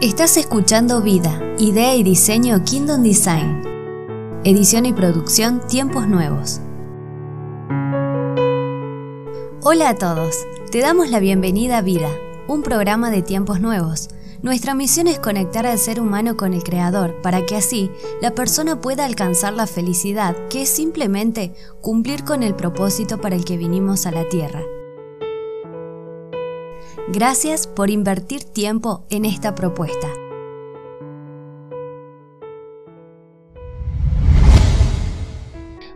Estás escuchando Vida, Idea y Diseño Kingdom Design. Edición y producción Tiempos Nuevos. Hola a todos, te damos la bienvenida a Vida, un programa de tiempos nuevos. Nuestra misión es conectar al ser humano con el Creador para que así la persona pueda alcanzar la felicidad, que es simplemente cumplir con el propósito para el que vinimos a la Tierra. Gracias por invertir tiempo en esta propuesta.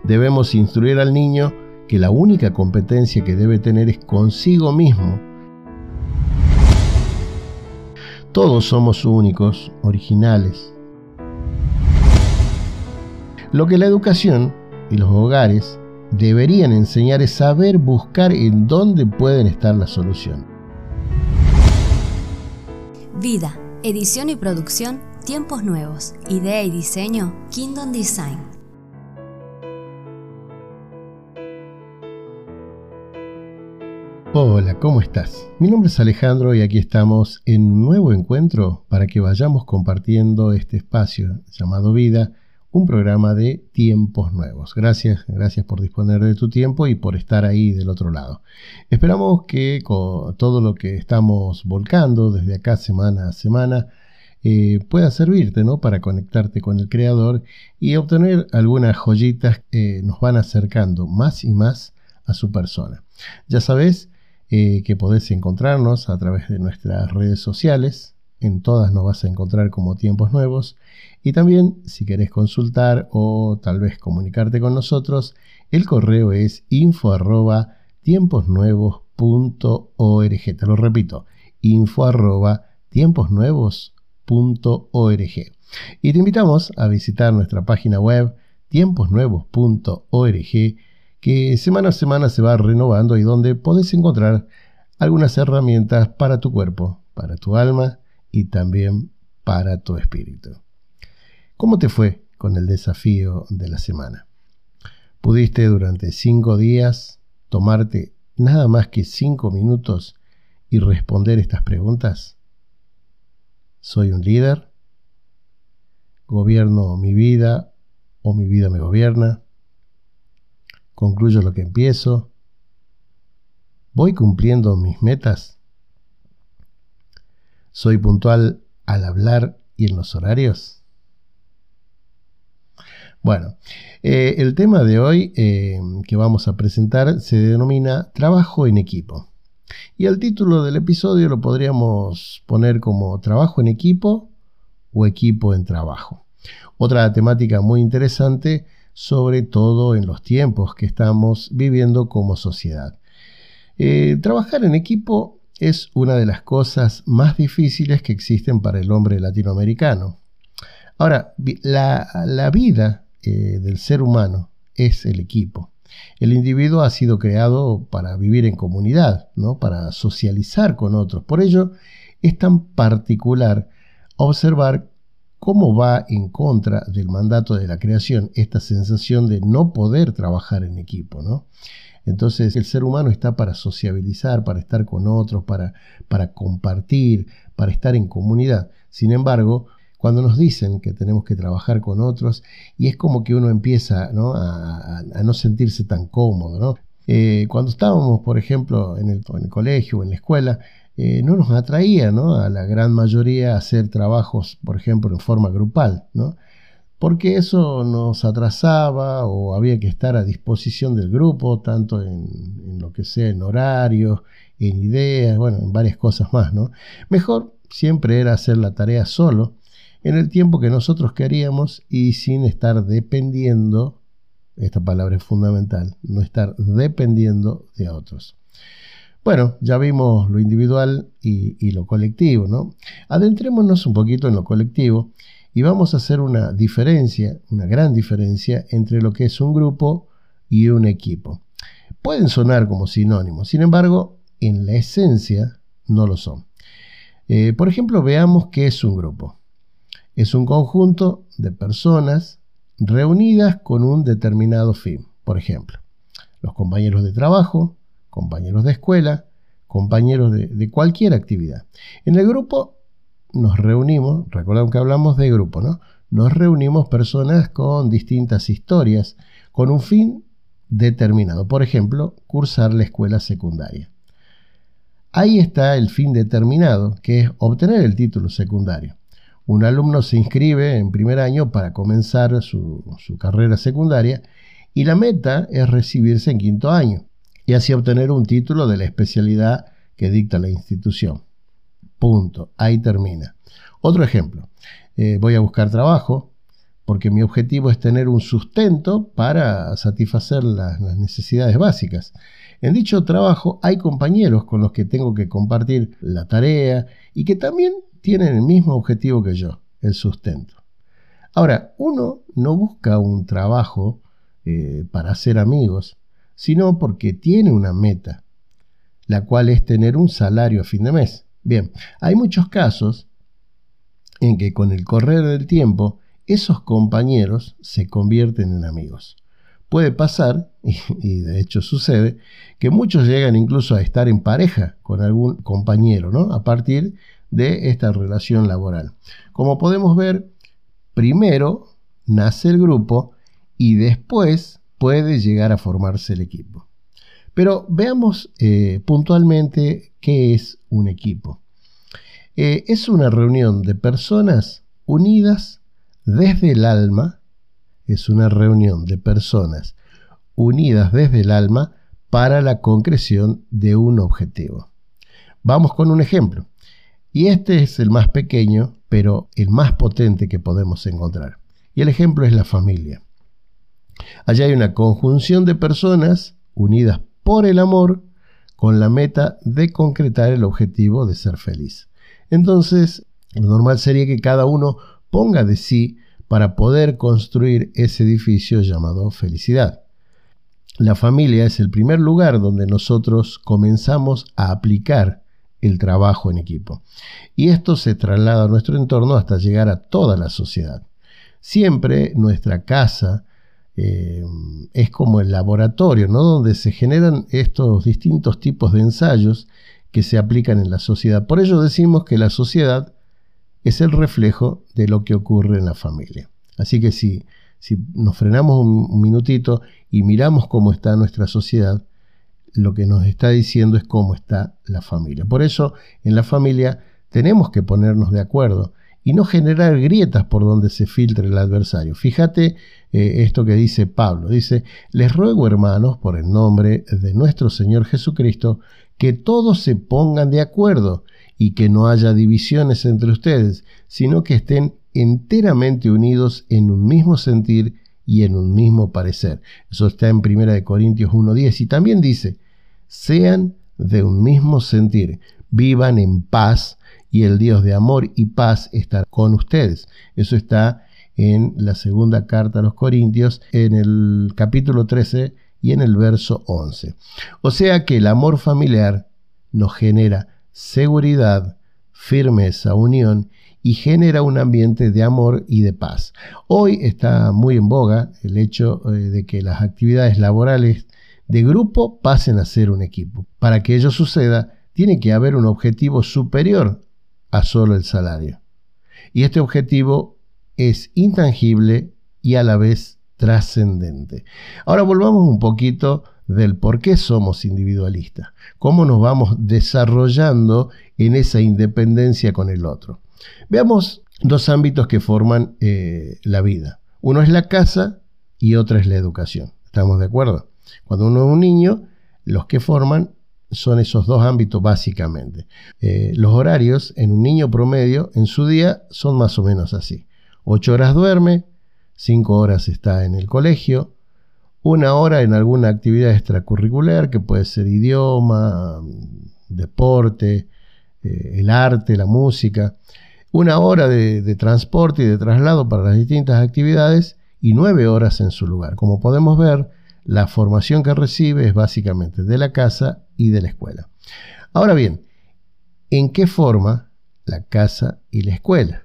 Debemos instruir al niño que la única competencia que debe tener es consigo mismo. Todos somos únicos, originales. Lo que la educación y los hogares deberían enseñar es saber buscar en dónde pueden estar las soluciones. Vida, edición y producción, tiempos nuevos, idea y diseño, Kingdom Design. Hola, ¿cómo estás? Mi nombre es Alejandro y aquí estamos en un nuevo encuentro para que vayamos compartiendo este espacio llamado vida un programa de tiempos nuevos. Gracias, gracias por disponer de tu tiempo y por estar ahí del otro lado. Esperamos que con todo lo que estamos volcando desde acá semana a semana eh, pueda servirte ¿no? para conectarte con el Creador y obtener algunas joyitas que nos van acercando más y más a su persona. Ya sabes eh, que podés encontrarnos a través de nuestras redes sociales, en todas nos vas a encontrar como tiempos nuevos. Y también, si querés consultar o tal vez comunicarte con nosotros, el correo es info arroba tiemposnuevos.org. Te lo repito, info arroba tiemposnuevos.org. Y te invitamos a visitar nuestra página web tiemposnuevos.org que semana a semana se va renovando y donde podés encontrar algunas herramientas para tu cuerpo, para tu alma y también para tu espíritu. ¿Cómo te fue con el desafío de la semana? ¿Pudiste durante cinco días tomarte nada más que cinco minutos y responder estas preguntas? ¿Soy un líder? ¿Gobierno mi vida o mi vida me gobierna? ¿Concluyo lo que empiezo? ¿Voy cumpliendo mis metas? ¿Soy puntual al hablar y en los horarios? Bueno, eh, el tema de hoy eh, que vamos a presentar se denomina Trabajo en equipo. Y el título del episodio lo podríamos poner como Trabajo en equipo o Equipo en trabajo. Otra temática muy interesante, sobre todo en los tiempos que estamos viviendo como sociedad. Eh, trabajar en equipo es una de las cosas más difíciles que existen para el hombre latinoamericano. Ahora, la, vida eh, del ser humano es el equipo. El individuo ha sido creado para vivir en comunidad, ¿no? para socializar con otros. Por ello, es tan particular observar cómo va en contra del mandato de la creación esta sensación de no poder trabajar en equipo. ¿no? Entonces el ser humano está para sociabilizar, para estar con otros, para, para compartir, para estar en comunidad. Sin embargo, cuando nos dicen que tenemos que trabajar con otros, y es como que uno empieza A, no sentirse tan cómodo. Eh, cuando estábamos, por ejemplo, en el, colegio o en la escuela, eh, no nos atraía a la gran mayoría hacer trabajos, por ejemplo, en forma grupal. porque eso nos atrasaba o había que estar a disposición del grupo, tanto en, lo que sea en horarios, en ideas, bueno, en varias cosas más. Mejor siempre era hacer la tarea solo, en el tiempo que nosotros queríamos y sin estar dependiendo, esta palabra es fundamental, no estar dependiendo de otros. Bueno, ya vimos lo individual y, lo colectivo, ¿no? Adentrémonos un poquito en lo colectivo y vamos a hacer una diferencia, una gran diferencia entre lo que es un grupo y un equipo. Pueden sonar como sinónimos, sin embargo, en la esencia no lo son. Eh, por ejemplo, veamos qué es un grupo. Es un conjunto de personas reunidas con un determinado fin. Por ejemplo, los compañeros de trabajo, compañeros de escuela, compañeros de, cualquier actividad. En el grupo nos reunimos, recordamos que hablamos de grupo, ¿no? Nos reunimos personas con distintas historias, con un fin determinado. Por ejemplo, cursar la escuela secundaria. Ahí está el fin determinado, que es obtener el título secundario. Un alumno se inscribe en primer año para comenzar su, carrera secundaria y la meta es recibirse en quinto año y así obtener un título de la especialidad que dicta la institución. Punto. Ahí termina. Otro ejemplo. Eh, voy a buscar trabajo porque mi objetivo es tener un sustento para satisfacer las, necesidades básicas. En dicho trabajo hay compañeros con los que tengo que compartir la tarea y que también tienen el mismo objetivo que yo, el sustento. Ahora, uno no busca un trabajo eh, para hacer amigos, sino porque tiene una meta, la cual es tener un salario a fin de mes. Bien, hay muchos casos en que con el correr del tiempo esos compañeros se convierten en amigos. Puede pasar, y, de hecho sucede, que muchos llegan incluso a estar en pareja con algún compañero, ¿no? A partir de esta relación laboral. Como podemos ver, primero nace el grupo y después puede llegar a formarse el equipo. Pero veamos eh, puntualmente qué es un equipo. Eh, es una reunión de personas unidas desde el alma, es una reunión de personas unidas desde el alma para la concreción de un objetivo. Vamos con un ejemplo. Y este es el más pequeño, pero el más potente que podemos encontrar. Y el ejemplo es la familia. Allá hay una conjunción de personas unidas por el amor con la meta de concretar el objetivo de ser feliz. Entonces, lo normal sería que cada uno ponga de sí para poder construir ese edificio llamado felicidad. La familia es el primer lugar donde nosotros comenzamos a aplicar el trabajo en equipo. Y esto se traslada a nuestro entorno hasta llegar a toda la sociedad. Siempre nuestra casa, eh, es como el laboratorio, ¿no? Donde se generan estos distintos tipos de ensayos que se aplican en la sociedad. Por ello decimos que la sociedad es el reflejo de lo que ocurre en la familia. Así que si, si nos frenamos un, minutito y miramos cómo está nuestra sociedad, lo que nos está diciendo es cómo está la familia. Por eso en la familia tenemos que ponernos de acuerdo y no generar grietas por donde se filtre el adversario. Fíjate eh, esto que dice Pablo. Dice, les ruego hermanos, por el nombre de nuestro Señor Jesucristo, que todos se pongan de acuerdo y que no haya divisiones entre ustedes, sino que estén enteramente unidos en un mismo sentir y en un mismo parecer. Eso está en 1 Corintios 1.10 y también dice, sean de un mismo sentir, vivan en paz, y el Dios de amor y paz estará con ustedes. Eso está en la segunda carta a los Corintios, en el capítulo 13 y en el verso 11. O sea que el amor familiar nos genera seguridad, firmeza, unión y genera un ambiente de amor y de paz. Hoy está muy en boga el hecho eh, de que las actividades laborales de grupo pasen a ser un equipo. Para que ello suceda, tiene que haber un objetivo superior a solo el salario. Y este objetivo es intangible y a la vez trascendente. Ahora volvamos un poquito del por qué somos individualistas, cómo nos vamos desarrollando en esa independencia con el otro. Veamos dos ámbitos que forman eh, la vida. Uno es la casa y otra es la educación. ¿Estamos de acuerdo? Cuando uno es un niño, los que forman son esos dos ámbitos básicamente. Eh, los horarios en un niño promedio en su día son más o menos así. Ocho horas duerme, cinco horas está en el colegio, una hora en alguna actividad extracurricular que puede ser idioma, deporte, eh, el arte, la música, una hora de, de transporte y de traslado para las distintas actividades y nueve horas en su lugar. Como podemos ver, la formación que recibe es básicamente de la casa y de la escuela. Ahora bien, ¿en qué forma la casa y la escuela?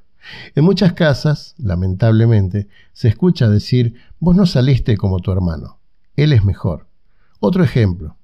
En muchas casas, lamentablemente, se escucha decir, vos no saliste como tu hermano, él es mejor. Otro ejemplo,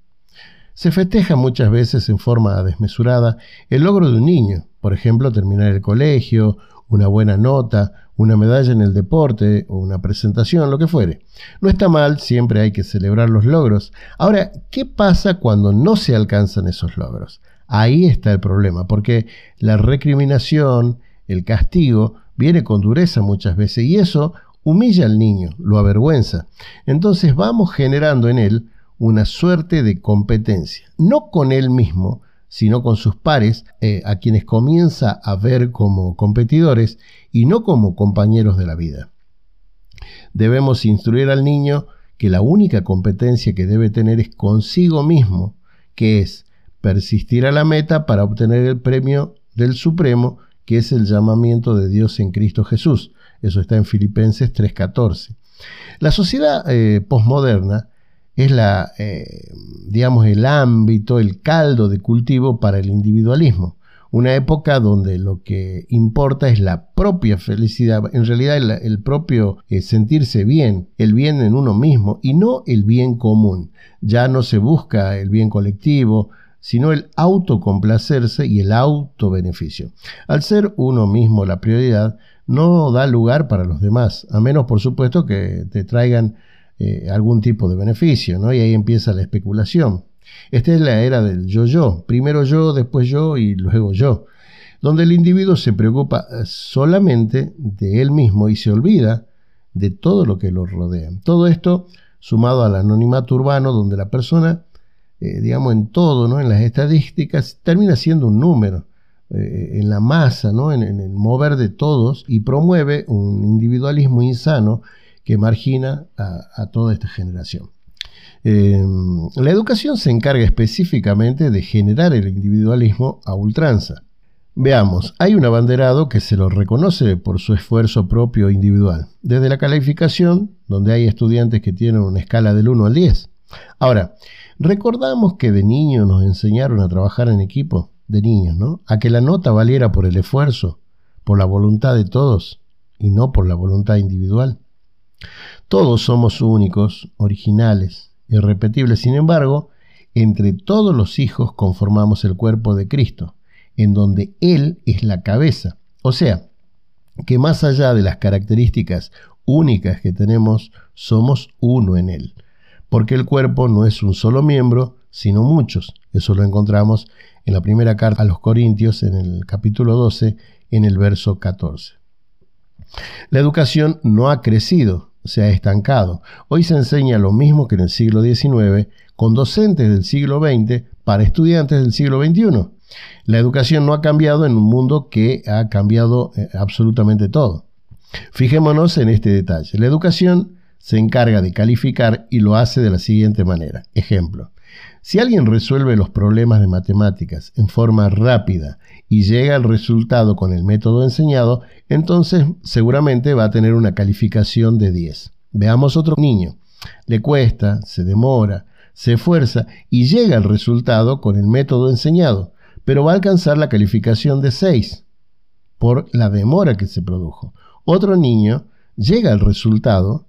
se festeja muchas veces en forma desmesurada el logro de un niño, Por ejemplo, terminar el colegio, una buena nota, una medalla en el deporte o una presentación, lo que fuere. No está mal, siempre hay que celebrar los logros. Ahora, ¿qué pasa cuando no se alcanzan esos logros? Ahí está el problema, porque la recriminación, el castigo, viene con dureza muchas veces y eso humilla al niño, lo avergüenza. Entonces vamos generando en él una suerte de competencia, no con él mismo, sino con sus pares, eh, a quienes comienza a ver como competidores y no como compañeros de la vida. Debemos instruir al niño que la única competencia que debe tener es consigo mismo, que es persistir a la meta para obtener el premio del Supremo, que es el llamamiento de Dios en Cristo Jesús. Eso está en Filipenses 3:14. La sociedad eh, posmoderna es la, eh, digamos, el ámbito, el caldo de cultivo para el individualismo. Una época donde lo que importa es la propia felicidad, en realidad el, propio eh, sentirse bien, el bien en uno mismo y no el bien común. Ya no se busca el bien colectivo, sino el autocomplacerse y el autobeneficio. Al ser uno mismo la prioridad, no da lugar para los demás, a menos por supuesto que te traigan eh, algún tipo de beneficio, ¿no? Y ahí empieza la especulación. Esta es la era del yo-yo, primero yo, después yo y luego yo, donde el individuo se preocupa eh, solamente de él mismo y se olvida de todo lo que lo rodea. Todo esto sumado al anonimato urbano, donde la persona, eh, digamos, en todo, ¿no? en las estadísticas, termina siendo un número en la masa, ¿no? en el mover de todos y promueve un individualismo insano que margina a, toda esta generación. Em, la educación se encarga específicamente de generar el individualismo a ultranza. Veamos, hay un abanderado que se lo reconoce por su esfuerzo propio individual, desde la calificación, donde hay estudiantes que tienen una escala del 1 al 10. Ahora, recordamos que de niños nos enseñaron a trabajar en equipo, de niños, ¿no? A que la nota valiera por el esfuerzo, por la voluntad de todos y no por la voluntad individual. Todos somos únicos, originales, irrepetibles. Sin embargo, entre todos los hijos conformamos el cuerpo de Cristo, en donde Él es la cabeza. O sea, que más allá de las características únicas que tenemos, somos uno en Él. Porque el cuerpo no es un solo miembro, sino muchos. Eso lo encontramos en la primera carta a los Corintios, en el capítulo 12, en el verso 14. La educación no ha crecido, se ha estancado. Hoy se enseña lo mismo que en el siglo XIX con docentes del siglo XX para estudiantes del siglo XXI. La educación no ha cambiado en un mundo que ha cambiado eh, absolutamente todo. Fijémonos en este detalle. La educación se encarga de calificar y lo hace de la siguiente manera. Ejemplo, si alguien resuelve los problemas de matemáticas en forma rápida y llega al resultado con el método enseñado, entonces seguramente va a tener una calificación de 10. Veamos otro niño. Le cuesta, se demora, se esfuerza y llega al resultado con el método enseñado, pero va a alcanzar la calificación de 6 por la demora que se produjo. Otro niño llega al resultado,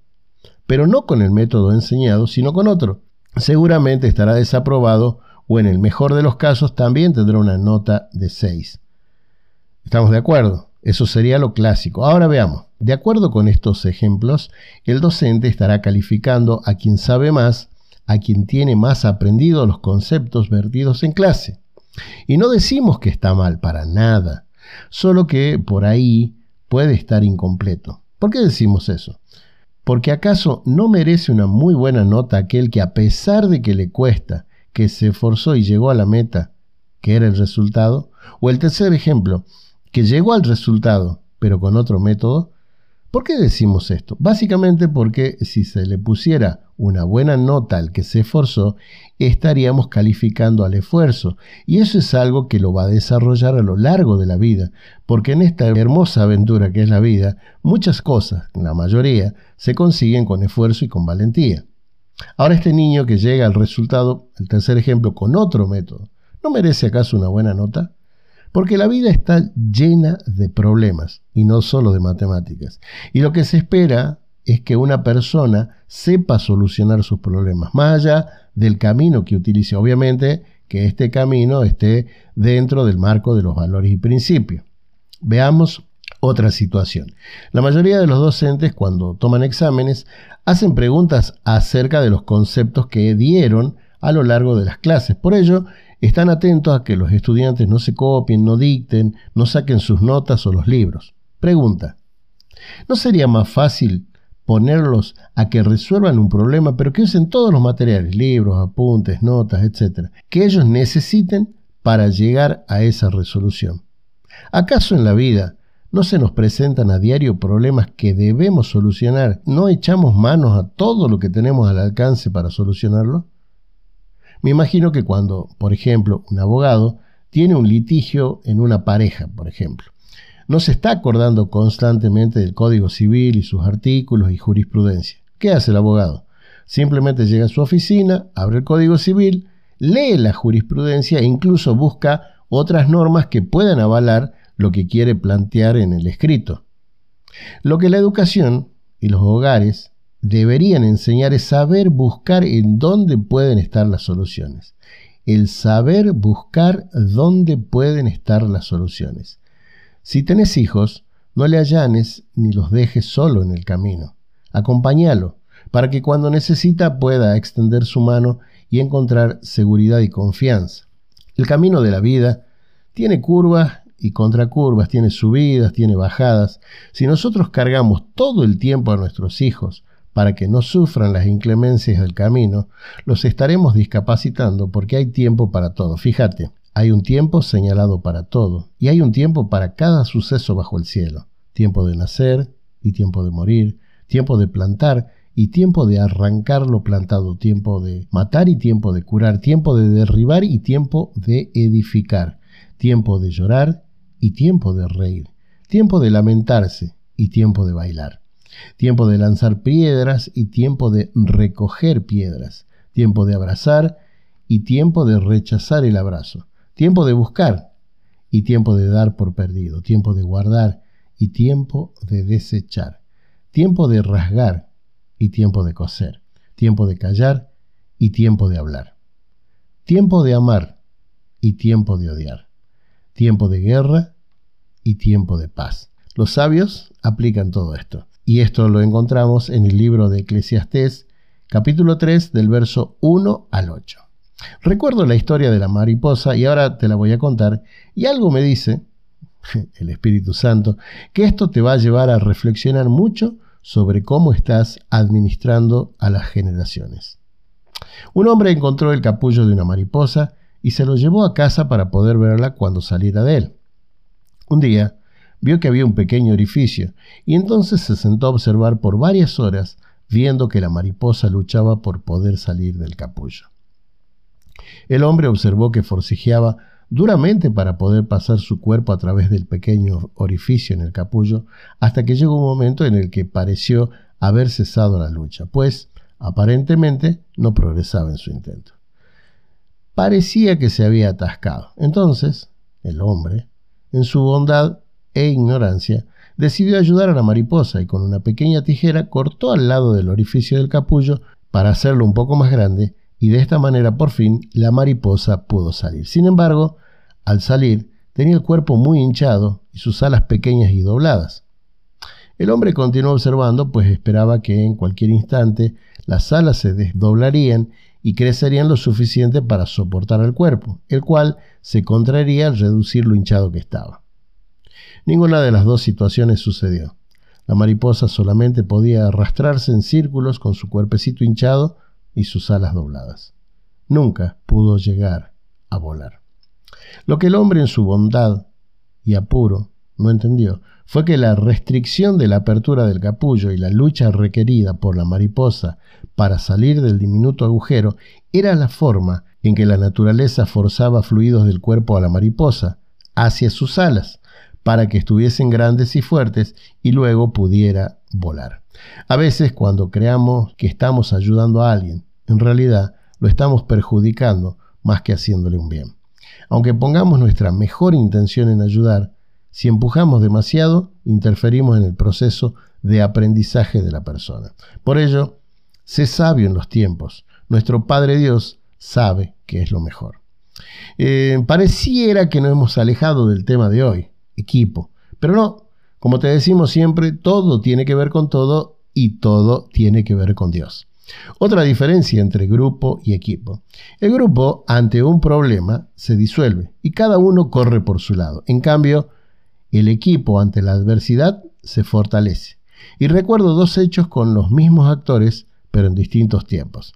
pero no con el método enseñado, sino con otro. Seguramente estará desaprobado o en el mejor de los casos también tendrá una nota de 6. ¿Estamos de acuerdo? Eso sería lo clásico. Ahora veamos. De acuerdo con estos ejemplos, el docente estará calificando a quien sabe más, a quien tiene más aprendido los conceptos vertidos en clase. Y no decimos que está mal, para nada, solo que por ahí puede estar incompleto. ¿Por qué decimos eso? Porque acaso no merece una muy buena nota aquel que a pesar de que le cuesta, que se esforzó y llegó a la meta, que era el resultado, o el tercer ejemplo, que llegó al resultado, pero con otro método. ¿Por qué decimos esto? Básicamente porque si se le pusiera una buena nota al que se esforzó, estaríamos calificando al esfuerzo. Y eso es algo que lo va a desarrollar a lo largo de la vida, porque en esta hermosa aventura que es la vida, muchas cosas, la mayoría, se consiguen con esfuerzo y con valentía. Ahora este niño que llega al resultado, el tercer ejemplo, con otro método, ¿no merece acaso una buena nota? Porque la vida está llena de problemas y no solo de matemáticas. Y lo que se espera es que una persona sepa solucionar sus problemas, más allá del camino que utilice. Obviamente que este camino esté dentro del marco de los valores y principios. Veamos otra situación. La mayoría de los docentes cuando toman exámenes hacen preguntas acerca de los conceptos que dieron a lo largo de las clases. Por ello, están atentos a que los estudiantes no se copien, no dicten, no saquen sus notas o los libros. Pregunta, ¿no sería más fácil ponerlos a que resuelvan un problema, pero que usen todos los materiales, libros, apuntes, notas, etcétera, que ellos necesiten para llegar a esa resolución? ¿Acaso en la vida no se nos presentan a diario problemas que debemos solucionar? ¿No echamos manos a todo lo que tenemos al alcance para solucionarlo? Me imagino que cuando, por ejemplo, un abogado tiene un litigio en una pareja, por ejemplo, no se está acordando constantemente del Código Civil y sus artículos y jurisprudencia. ¿Qué hace el abogado? Simplemente llega a su oficina, abre el Código Civil, lee la jurisprudencia e incluso busca otras normas que puedan avalar lo que quiere plantear en el escrito. Lo que la educación y los hogares deberían enseñar es saber buscar en dónde pueden estar las soluciones. El saber buscar dónde pueden estar las soluciones. Si tenés hijos, no le allanes ni los dejes solo en el camino. Acompáñalo, para que cuando necesita pueda extender su mano y encontrar seguridad y confianza. El camino de la vida tiene curvas y contracurvas, tiene subidas, tiene bajadas. Si nosotros cargamos todo el tiempo a nuestros hijos para que no sufran las inclemencias del camino, los estaremos discapacitando porque hay tiempo para todo. Fíjate, hay un tiempo señalado para todo y hay un tiempo para cada suceso bajo el cielo. Tiempo de nacer y tiempo de morir, tiempo de plantar y tiempo de arrancar lo plantado, tiempo de matar y tiempo de curar, tiempo de derribar y tiempo de edificar, tiempo de llorar y tiempo de reír, tiempo de lamentarse y tiempo de bailar tiempo de lanzar piedras y tiempo de recoger piedras, tiempo de abrazar y tiempo de rechazar el abrazo, tiempo de buscar y tiempo de dar por perdido, tiempo de guardar y tiempo de desechar, tiempo de rasgar y tiempo de coser, tiempo de callar y tiempo de hablar, tiempo de amar y tiempo de odiar, tiempo de guerra y tiempo de paz. Los sabios aplican todo esto. Y esto lo encontramos en el libro de Eclesiastés, capítulo 3, del verso 1 al 8. Recuerdo la historia de la mariposa y ahora te la voy a contar. Y algo me dice, el Espíritu Santo, que esto te va a llevar a reflexionar mucho sobre cómo estás administrando a las generaciones. Un hombre encontró el capullo de una mariposa y se lo llevó a casa para poder verla cuando saliera de él. Un día, vio que había un pequeño orificio y entonces se sentó a observar por varias horas viendo que la mariposa luchaba por poder salir del capullo. El hombre observó que forcejeaba duramente para poder pasar su cuerpo a través del pequeño orificio en el capullo, hasta que llegó un momento en el que pareció haber cesado la lucha, pues aparentemente no progresaba en su intento. Parecía que se había atascado. Entonces, el hombre, en su bondad, e ignorancia, decidió ayudar a la mariposa y con una pequeña tijera cortó al lado del orificio del capullo para hacerlo un poco más grande y de esta manera por fin la mariposa pudo salir. Sin embargo, al salir tenía el cuerpo muy hinchado y sus alas pequeñas y dobladas. El hombre continuó observando, pues esperaba que en cualquier instante las alas se desdoblarían y crecerían lo suficiente para soportar al cuerpo, el cual se contraería al reducir lo hinchado que estaba. Ninguna de las dos situaciones sucedió. La mariposa solamente podía arrastrarse en círculos con su cuerpecito hinchado y sus alas dobladas. Nunca pudo llegar a volar. Lo que el hombre en su bondad y apuro no entendió fue que la restricción de la apertura del capullo y la lucha requerida por la mariposa para salir del diminuto agujero era la forma en que la naturaleza forzaba fluidos del cuerpo a la mariposa hacia sus alas, para que estuviesen grandes y fuertes y luego pudiera volar. A veces cuando creamos que estamos ayudando a alguien, en realidad lo estamos perjudicando más que haciéndole un bien. Aunque pongamos nuestra mejor intención en ayudar, si empujamos demasiado, interferimos en el proceso de aprendizaje de la persona. Por ello, sé sabio en los tiempos. Nuestro Padre Dios sabe que es lo mejor. Eh, pareciera que nos hemos alejado del tema de hoy, equipo, pero no, como te decimos siempre, todo tiene que ver con todo y todo tiene que ver con Dios. Otra diferencia entre grupo y equipo. El grupo, ante un problema, se disuelve y cada uno corre por su lado. En cambio, el equipo ante la adversidad se fortalece. Y recuerdo dos hechos con los mismos actores, pero en distintos tiempos.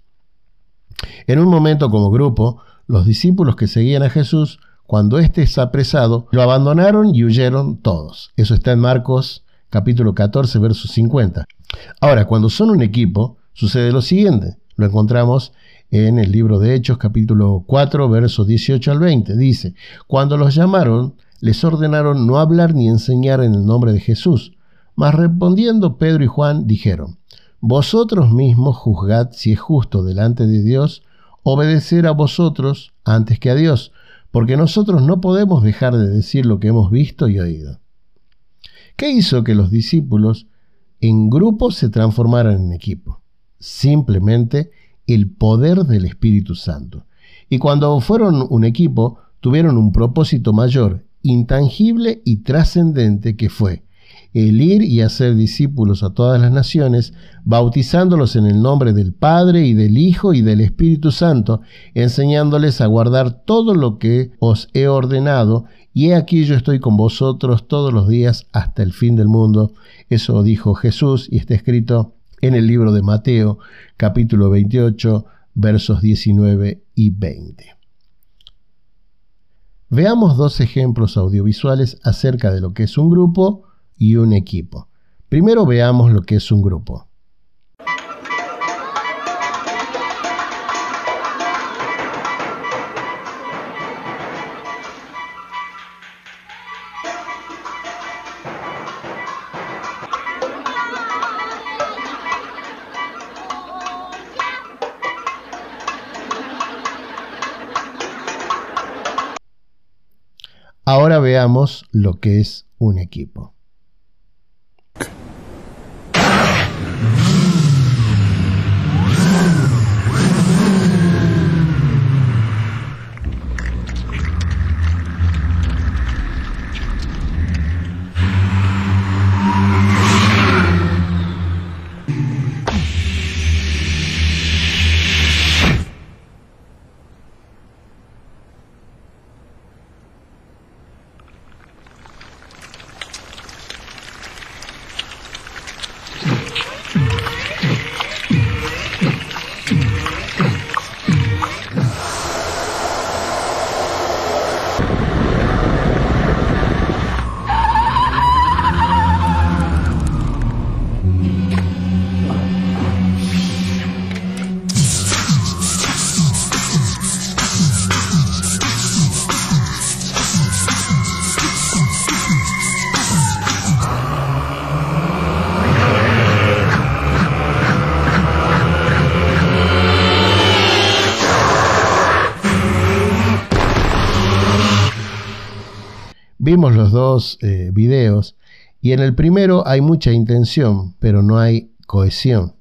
En un momento como grupo, los discípulos que seguían a Jesús, cuando éste es apresado, lo abandonaron y huyeron todos. Eso está en Marcos capítulo 14, verso 50. Ahora, cuando son un equipo, sucede lo siguiente. Lo encontramos en el libro de Hechos capítulo 4, versos 18 al 20. Dice, cuando los llamaron, les ordenaron no hablar ni enseñar en el nombre de Jesús. Mas respondiendo Pedro y Juan dijeron, Vosotros mismos juzgad si es justo delante de Dios obedecer a vosotros antes que a Dios, porque nosotros no podemos dejar de decir lo que hemos visto y oído. ¿Qué hizo que los discípulos en grupo se transformaran en equipo? Simplemente el poder del Espíritu Santo. Y cuando fueron un equipo, tuvieron un propósito mayor, intangible y trascendente que fue el ir y hacer discípulos a todas las naciones, bautizándolos en el nombre del Padre y del Hijo y del Espíritu Santo, enseñándoles a guardar todo lo que os he ordenado, y he aquí yo estoy con vosotros todos los días hasta el fin del mundo. Eso dijo Jesús y está escrito en el libro de Mateo, capítulo 28, versos 19 y 20. Veamos dos ejemplos audiovisuales acerca de lo que es un grupo y un equipo. Primero veamos lo que es un grupo. Ahora veamos lo que es un equipo. Vimos los dos eh, videos y en el primero hay mucha intención, pero no hay cohesión.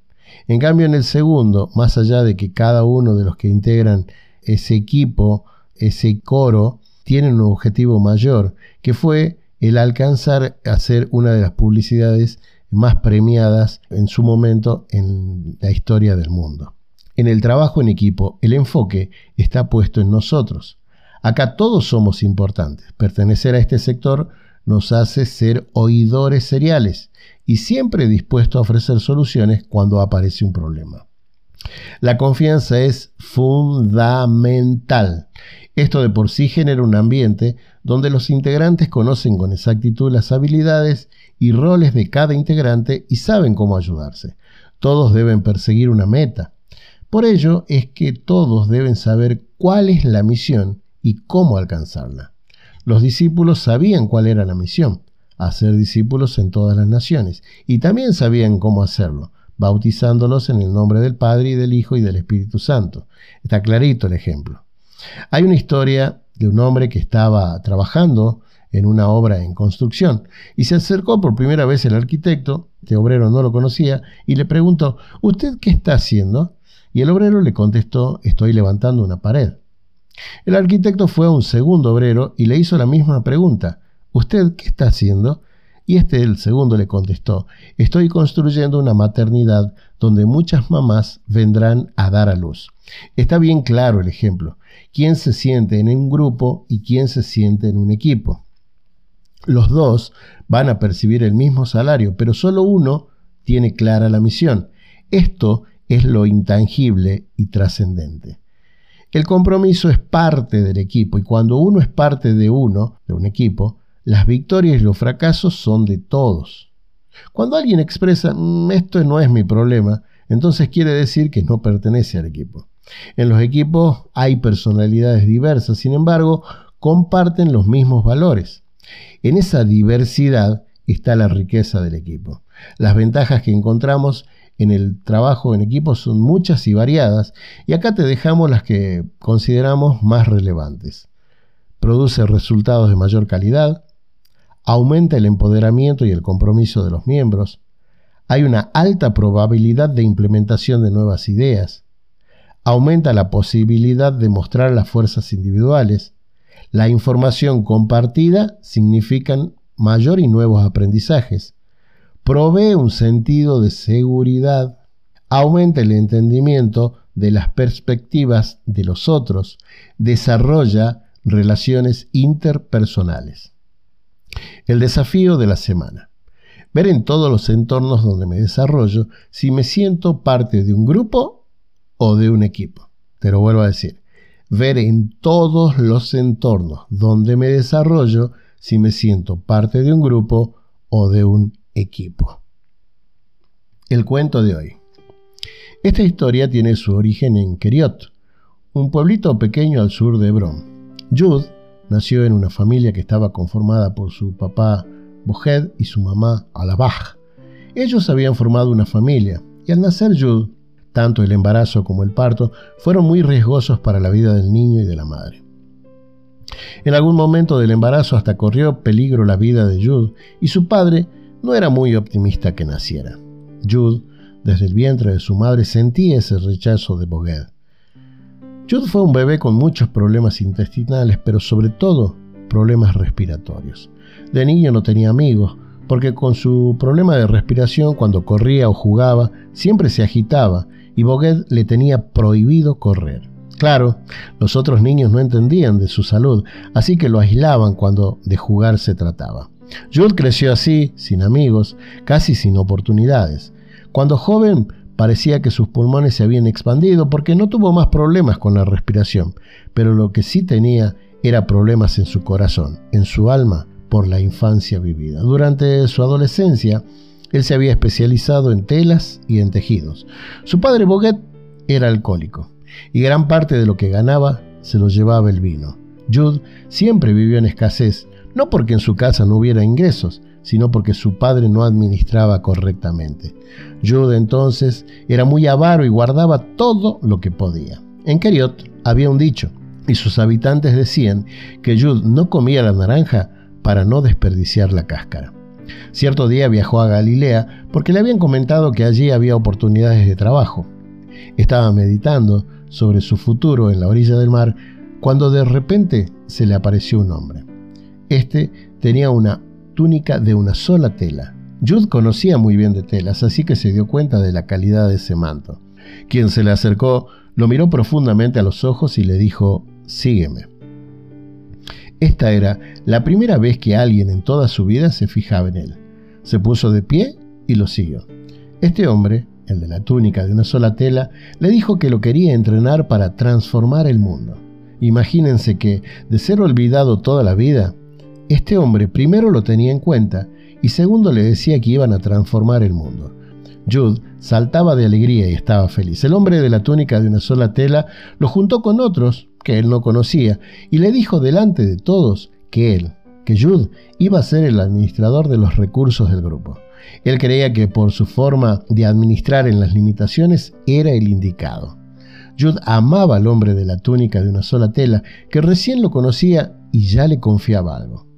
En cambio, en el segundo, más allá de que cada uno de los que integran ese equipo, ese coro, tiene un objetivo mayor, que fue el alcanzar a ser una de las publicidades más premiadas en su momento en la historia del mundo. En el trabajo en equipo, el enfoque está puesto en nosotros. Acá todos somos importantes. Pertenecer a este sector nos hace ser oidores seriales y siempre dispuestos a ofrecer soluciones cuando aparece un problema. La confianza es fundamental. Esto de por sí genera un ambiente donde los integrantes conocen con exactitud las habilidades y roles de cada integrante y saben cómo ayudarse. Todos deben perseguir una meta. Por ello es que todos deben saber cuál es la misión y cómo alcanzarla. Los discípulos sabían cuál era la misión, hacer discípulos en todas las naciones, y también sabían cómo hacerlo, bautizándolos en el nombre del Padre y del Hijo y del Espíritu Santo. Está clarito el ejemplo. Hay una historia de un hombre que estaba trabajando en una obra en construcción y se acercó por primera vez el arquitecto, este obrero no lo conocía, y le preguntó, ¿usted qué está haciendo? Y el obrero le contestó, estoy levantando una pared. El arquitecto fue a un segundo obrero y le hizo la misma pregunta. ¿Usted qué está haciendo? Y este, el segundo, le contestó, estoy construyendo una maternidad donde muchas mamás vendrán a dar a luz. Está bien claro el ejemplo. ¿Quién se siente en un grupo y quién se siente en un equipo? Los dos van a percibir el mismo salario, pero solo uno tiene clara la misión. Esto es lo intangible y trascendente. El compromiso es parte del equipo y cuando uno es parte de uno, de un equipo, las victorias y los fracasos son de todos. Cuando alguien expresa, mm, esto no es mi problema, entonces quiere decir que no pertenece al equipo. En los equipos hay personalidades diversas, sin embargo, comparten los mismos valores. En esa diversidad está la riqueza del equipo. Las ventajas que encontramos en el trabajo en equipo son muchas y variadas, y acá te dejamos las que consideramos más relevantes. Produce resultados de mayor calidad, aumenta el empoderamiento y el compromiso de los miembros, hay una alta probabilidad de implementación de nuevas ideas, aumenta la posibilidad de mostrar las fuerzas individuales, la información compartida significan mayor y nuevos aprendizajes, provee un sentido de seguridad, aumenta el entendimiento de las perspectivas de los otros, desarrolla relaciones interpersonales. El desafío de la semana. Ver en todos los entornos donde me desarrollo si me siento parte de un grupo o de un equipo. Te lo vuelvo a decir. Ver en todos los entornos donde me desarrollo si me siento parte de un grupo o de un equipo. El cuento de hoy. Esta historia tiene su origen en Keriot, un pueblito pequeño al sur de Hebrón. Jude nació en una familia que estaba conformada por su papá Bohed y su mamá Alabaj. Ellos habían formado una familia y al nacer Jude, tanto el embarazo como el parto fueron muy riesgosos para la vida del niño y de la madre. En algún momento del embarazo hasta corrió peligro la vida de Jude y su padre no era muy optimista que naciera. Jude, desde el vientre de su madre, sentía ese rechazo de Bogued. Jude fue un bebé con muchos problemas intestinales, pero sobre todo problemas respiratorios. De niño no tenía amigos, porque con su problema de respiración cuando corría o jugaba, siempre se agitaba y Bogued le tenía prohibido correr. Claro, los otros niños no entendían de su salud, así que lo aislaban cuando de jugar se trataba. Jude creció así, sin amigos, casi sin oportunidades. Cuando joven parecía que sus pulmones se habían expandido porque no tuvo más problemas con la respiración, pero lo que sí tenía era problemas en su corazón, en su alma, por la infancia vivida. Durante su adolescencia, él se había especializado en telas y en tejidos. Su padre Boguet era alcohólico y gran parte de lo que ganaba se lo llevaba el vino. Jude siempre vivió en escasez, no porque en su casa no hubiera ingresos, sino porque su padre no administraba correctamente. Jude entonces era muy avaro y guardaba todo lo que podía. En Keriot había un dicho, y sus habitantes decían que Jude no comía la naranja para no desperdiciar la cáscara. Cierto día viajó a Galilea porque le habían comentado que allí había oportunidades de trabajo. Estaba meditando sobre su futuro en la orilla del mar cuando de repente se le apareció un hombre. Este tenía una túnica de una sola tela. Jude conocía muy bien de telas, así que se dio cuenta de la calidad de ese manto. Quien se le acercó lo miró profundamente a los ojos y le dijo, sígueme. Esta era la primera vez que alguien en toda su vida se fijaba en él. Se puso de pie y lo siguió. Este hombre, el de la túnica de una sola tela, le dijo que lo quería entrenar para transformar el mundo. Imagínense que, de ser olvidado toda la vida, este hombre primero lo tenía en cuenta y segundo le decía que iban a transformar el mundo. Jude saltaba de alegría y estaba feliz. El hombre de la túnica de una sola tela lo juntó con otros que él no conocía y le dijo delante de todos que él, que Jude, iba a ser el administrador de los recursos del grupo. Él creía que por su forma de administrar en las limitaciones era el indicado. Jude amaba al hombre de la túnica de una sola tela, que recién lo conocía y ya le confiaba algo.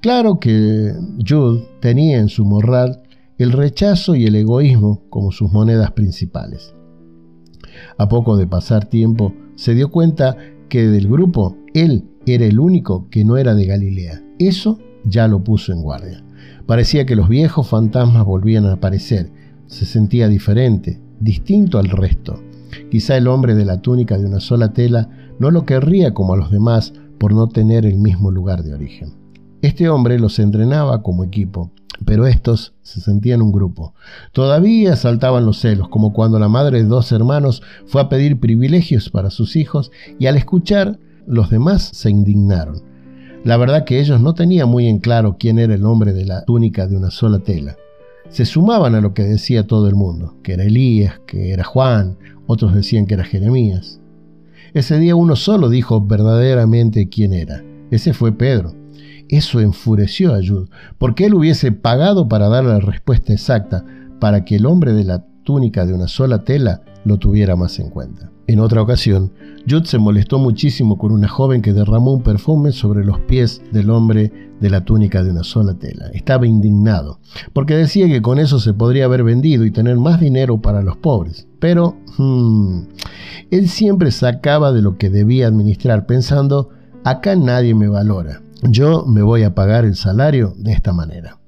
Claro que Jude tenía en su morral el rechazo y el egoísmo como sus monedas principales. A poco de pasar tiempo, se dio cuenta que del grupo él era el único que no era de Galilea. Eso ya lo puso en guardia. Parecía que los viejos fantasmas volvían a aparecer. Se sentía diferente, distinto al resto. Quizá el hombre de la túnica de una sola tela no lo querría como a los demás por no tener el mismo lugar de origen. Este hombre los entrenaba como equipo, pero estos se sentían un grupo. Todavía saltaban los celos, como cuando la madre de dos hermanos fue a pedir privilegios para sus hijos y al escuchar los demás se indignaron. La verdad que ellos no tenían muy en claro quién era el hombre de la túnica de una sola tela. Se sumaban a lo que decía todo el mundo, que era Elías, que era Juan, otros decían que era Jeremías. Ese día uno solo dijo verdaderamente quién era. Ese fue Pedro. Eso enfureció a Jude, porque él hubiese pagado para dar la respuesta exacta, para que el hombre de la túnica de una sola tela lo tuviera más en cuenta. En otra ocasión, Jude se molestó muchísimo con una joven que derramó un perfume sobre los pies del hombre de la túnica de una sola tela. Estaba indignado, porque decía que con eso se podría haber vendido y tener más dinero para los pobres. Pero hmm, él siempre sacaba de lo que debía administrar pensando, acá nadie me valora, yo me voy a pagar el salario de esta manera.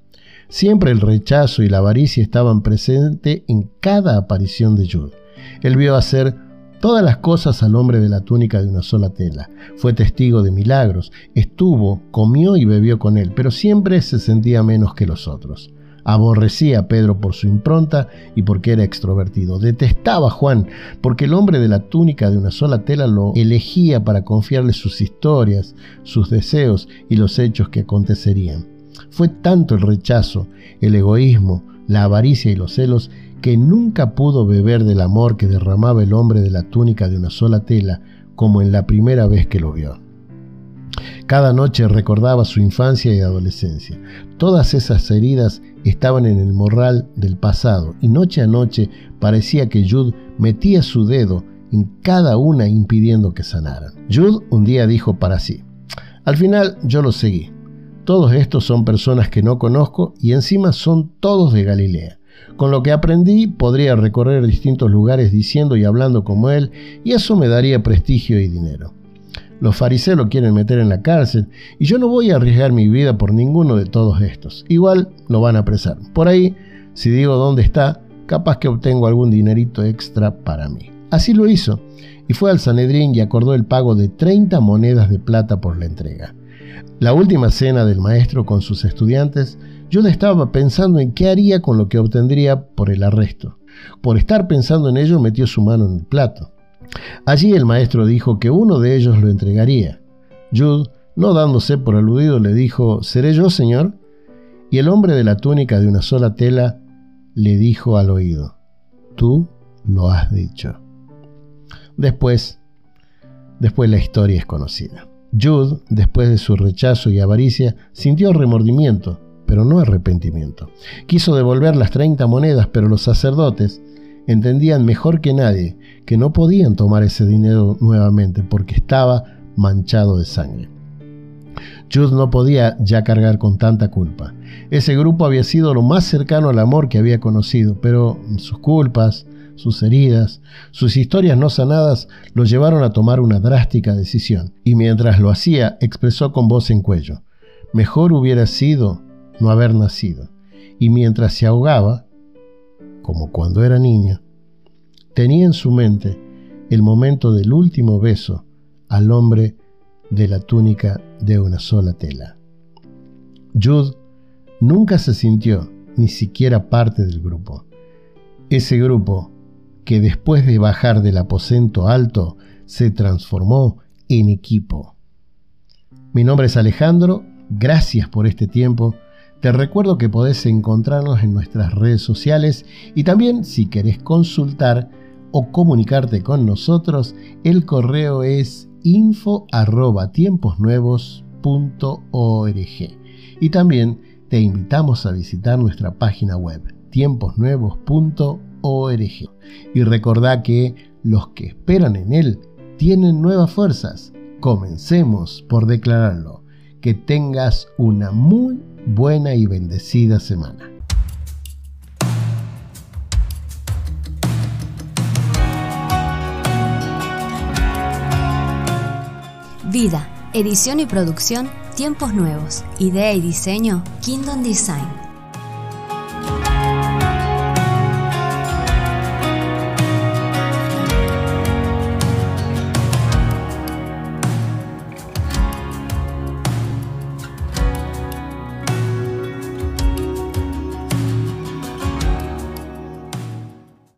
Siempre el rechazo y la avaricia estaban presentes en cada aparición de Jude. Él vio hacer todas las cosas al hombre de la túnica de una sola tela. Fue testigo de milagros, estuvo, comió y bebió con él, pero siempre se sentía menos que los otros. Aborrecía a Pedro por su impronta y porque era extrovertido. Detestaba a Juan porque el hombre de la túnica de una sola tela lo elegía para confiarle sus historias, sus deseos y los hechos que acontecerían. Fue tanto el rechazo, el egoísmo, la avaricia y los celos que nunca pudo beber del amor que derramaba el hombre de la túnica de una sola tela como en la primera vez que lo vio. Cada noche recordaba su infancia y adolescencia. Todas esas heridas estaban en el morral del pasado y noche a noche parecía que Jude metía su dedo en cada una impidiendo que sanaran. Jude un día dijo para sí, al final yo lo seguí. Todos estos son personas que no conozco y encima son todos de Galilea. Con lo que aprendí podría recorrer distintos lugares diciendo y hablando como él, y eso me daría prestigio y dinero. Los fariseos lo quieren meter en la cárcel y yo no voy a arriesgar mi vida por ninguno de todos estos. Igual lo van a apresar. Por ahí, si digo dónde está, capaz que obtengo algún dinerito extra para mí. Así lo hizo y fue al Sanedrín y acordó el pago de 30 monedas de plata por la entrega. La última cena del maestro con sus estudiantes yo estaba pensando en qué haría con lo que obtendría por el arresto. Por estar pensando en ello metió su mano en el plato. Allí el maestro dijo que uno de ellos lo entregaría. Jude, no dándose por aludido, le dijo, ¿Seré yo, señor? Y el hombre de la túnica de una sola tela le dijo al oído, Tú lo has dicho. Después, después la historia es conocida. Jude, después de su rechazo y avaricia, sintió remordimiento pero no arrepentimiento. Quiso devolver las 30 monedas, pero los sacerdotes entendían mejor que nadie que no podían tomar ese dinero nuevamente porque estaba manchado de sangre. Jude no podía ya cargar con tanta culpa. Ese grupo había sido lo más cercano al amor que había conocido, pero sus culpas, sus heridas, sus historias no sanadas lo llevaron a tomar una drástica decisión, y mientras lo hacía expresó con voz en cuello, mejor hubiera sido no haber nacido. Y mientras se ahogaba, como cuando era niño, tenía en su mente el momento del último beso al hombre de la túnica de una sola tela. Jude nunca se sintió ni siquiera parte del grupo. Ese grupo que después de bajar del aposento alto se transformó en equipo. Mi nombre es Alejandro, gracias por este tiempo te recuerdo que podés encontrarnos en nuestras redes sociales y también si querés consultar o comunicarte con nosotros, el correo es info@tiemposnuevos.org. Y también te invitamos a visitar nuestra página web tiemposnuevos.org. Y recordá que los que esperan en él tienen nuevas fuerzas. Comencemos por declararlo. Que tengas una muy buena y bendecida semana. Vida, edición y producción, tiempos nuevos. Idea y diseño, Kingdom Design.